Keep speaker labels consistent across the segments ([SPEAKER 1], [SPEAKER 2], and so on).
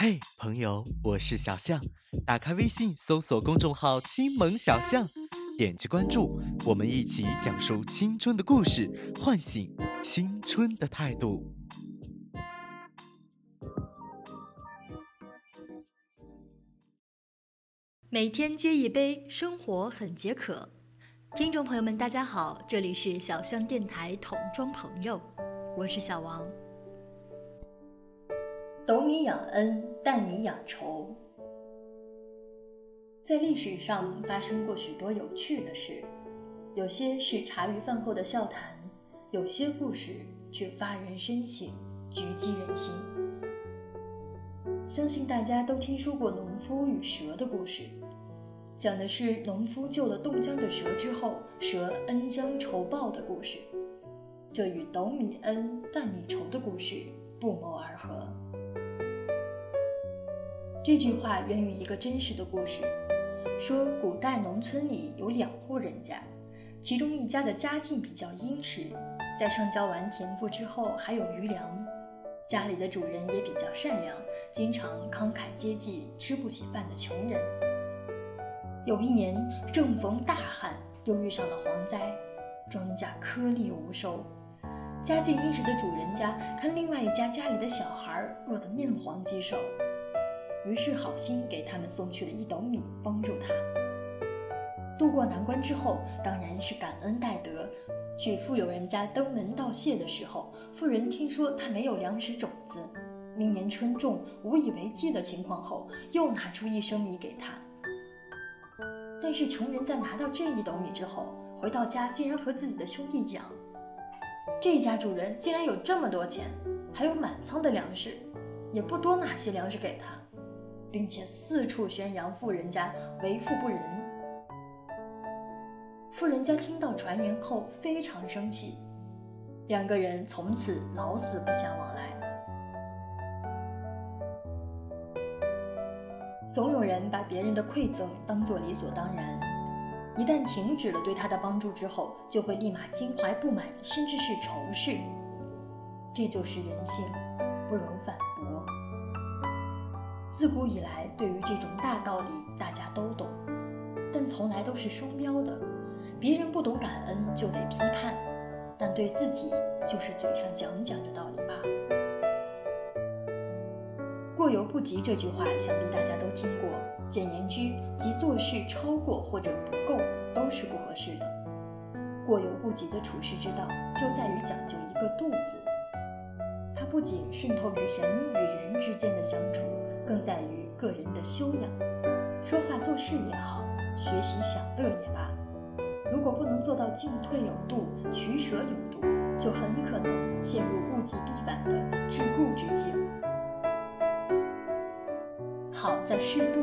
[SPEAKER 1] 嘿，朋友，我是小象。打开微信，搜索公众号“青萌小象”，点击关注，我们一起讲述青春的故事，唤醒青春的态度。
[SPEAKER 2] 每天接一杯，生活很解渴。听众朋友们，大家好，这里是小象电台桶装朋友，我是小王。斗米养恩，担米养仇。在历史上发生过许多有趣的事，有些是茶余饭后的笑谈，有些故事却发人深省，直击人心。相信大家都听说过农夫与蛇的故事，讲的是农夫救了冻僵的蛇之后，蛇恩将仇报的故事。这与斗米恩，担米仇的故事不谋而合。这句话源于一个真实的故事，说古代农村里有两户人家，其中一家的家境比较殷实，在上交完田赋之后还有余粮，家里的主人也比较善良，经常慷慨接济吃不起饭的穷人。有一年正逢大旱，又遇上了蝗灾，庄稼颗粒无收，家境殷实的主人家看另外一家家里的小孩饿得面黄肌瘦。于是好心给他们送去了一斗米，帮助他渡过难关之后，当然是感恩戴德。去富有人家登门道谢的时候，富人听说他没有粮食种子，明年春种无以为继的情况后，又拿出一升米给他。但是穷人在拿到这一斗米之后，回到家竟然和自己的兄弟讲：“这家主人竟然有这么多钱，还有满仓的粮食，也不多拿些粮食给他。”并且四处宣扬富人家为富不仁。富人家听到传言后非常生气，两个人从此老死不相往来。总有人把别人的馈赠当作理所当然，一旦停止了对他的帮助之后，就会立马心怀不满，甚至是仇视。这就是人性，不容反。自古以来，对于这种大道理，大家都懂，但从来都是双标的。别人不懂感恩就得批判，但对自己就是嘴上讲讲这道理罢了。过犹不及这句话，想必大家都听过。简言之，即做事超过或者不够都是不合适的。过犹不及的处世之道，就在于讲究一个度字。它不仅渗透于人与人之间的相处。更在于个人的修养，说话做事也好，学习享乐也罢，如果不能做到进退有度、取舍有度，就很可能陷入物极必反的桎梏之境。好在适度，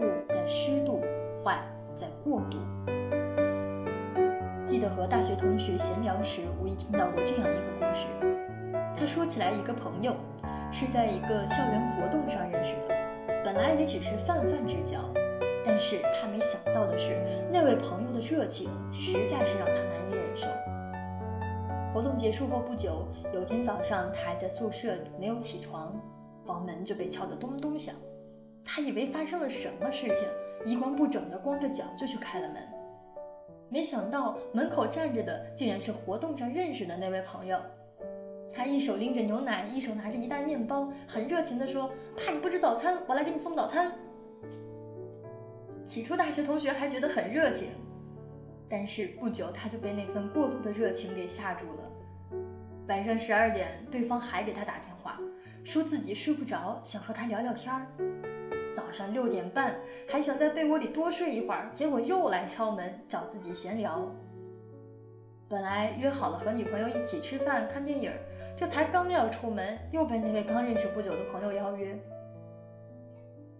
[SPEAKER 2] 恶在失度，坏在过度。记得和大学同学闲聊时，无意听到过这样一个故事。他说起来一个朋友。是在一个校园活动上认识的，本来也只是泛泛之交，但是他没想到的是，那位朋友的热情实在是让他难以忍受。活动结束后不久，有天早上，他还在宿舍里没有起床，房门就被敲得咚咚响。他以为发生了什么事情，衣冠不整的光着脚就去开了门，没想到门口站着的竟然是活动上认识的那位朋友。他一手拎着牛奶，一手拿着一袋面包，很热情地说：“怕你不吃早餐，我来给你送早餐。”起初，大学同学还觉得很热情，但是不久他就被那份过度的热情给吓住了。晚上十二点，对方还给他打电话，说自己睡不着，想和他聊聊天儿。早上六点半，还想在被窝里多睡一会儿，结果又来敲门找自己闲聊。本来约好了和女朋友一起吃饭看电影，这才刚要出门，又被那位刚认识不久的朋友邀约。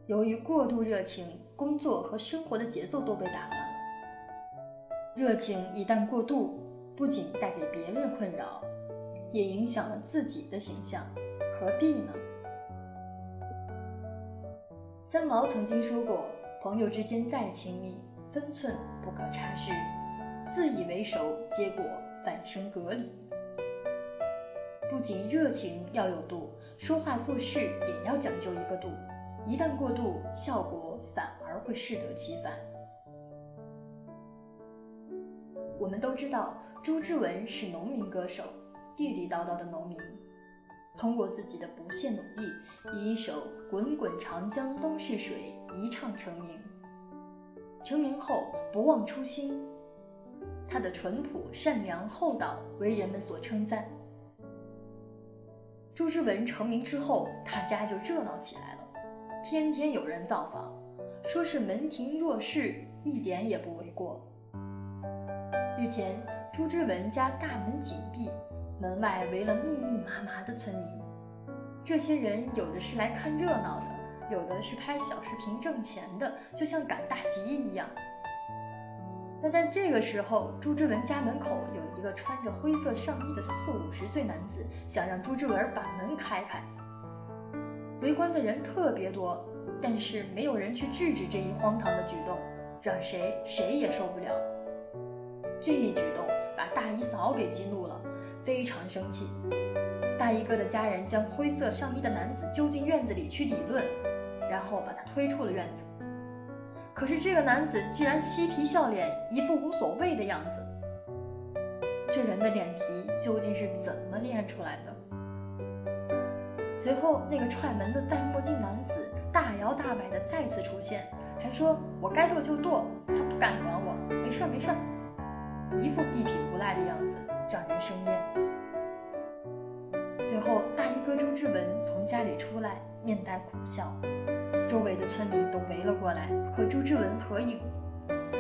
[SPEAKER 2] 由于过度热情，工作和生活的节奏都被打乱了。热情一旦过度，不仅带给别人困扰，也影响了自己的形象，何必呢？三毛曾经说过：“朋友之间再亲密，分寸不可差失。”自以为熟，结果反生隔离。不仅热情要有度，说话做事也要讲究一个度。一旦过度，效果反而会适得其反。我们都知道，朱之文是农民歌手，地地道道的农民。通过自己的不懈努力，以一首《滚滚长江东逝水》一唱成名。成名后不忘初心，他的淳朴、善良、厚道为人们所称赞。朱之文成名之后，他家就热闹起来了，天天有人造访，说是门庭若市，一点也不为过。日前，朱之文家大门紧闭。门外围了密密麻麻的村民，这些人有的是来看热闹的，有的是拍小视频挣钱的，就像赶大集一样。那在这个时候，朱之文家门口有一个穿着灰色上衣的四五十岁男子，想让朱之文把门开开。围观的人特别多，但是没有人去制止这一荒唐的举动，让谁谁也受不了。这一举动把大姨嫂给激怒了。非常生气，大衣哥的家人将灰色上衣的男子揪进院子里去理论，然后把他推出了院子。可是这个男子居然嬉皮笑脸，一副无所谓的样子。这人的脸皮究竟是怎么练出来的？随后，那个踹门的戴墨镜男子大摇大摆地再次出现，还说：“我该剁就剁，他不敢管我，没事儿没事儿。”一副地痞无赖的样子，让人生厌。最后，大衣哥周志文从家里出来，面带苦笑，周围的村民都围了过来和朱之文合影，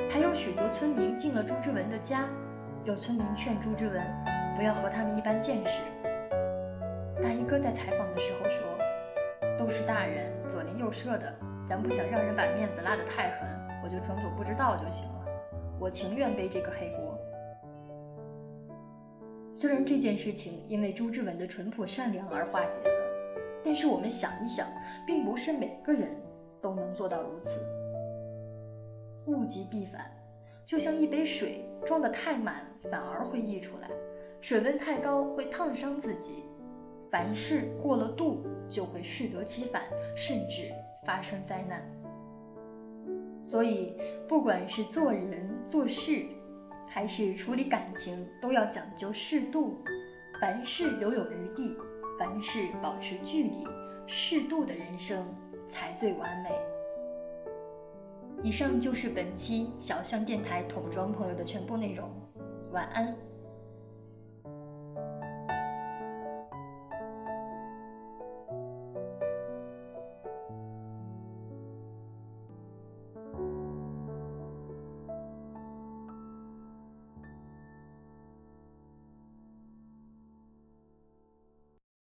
[SPEAKER 2] 还有许多村民进了朱之文的家。有村民劝朱之文不要和他们一般见识。大衣哥在采访的时候说：“都是大人，左邻右舍的，咱不想让人把面子拉得太狠，我就装作不知道就行了。我情愿背这个黑锅。”虽然这件事情因为朱之文的淳朴善良而化解了，但是我们想一想，并不是每个人都能做到如此。物极必反，就像一杯水装得太满，反而会溢出来；水温太高会烫伤自己。凡事过了度，就会适得其反，甚至发生灾难。所以，不管是做人做事，还是处理感情都要讲究适度，凡事留有余地，凡事保持距离，适度的人生才最完美。以上就是本期小象电台桶装朋友的全部内容，晚安。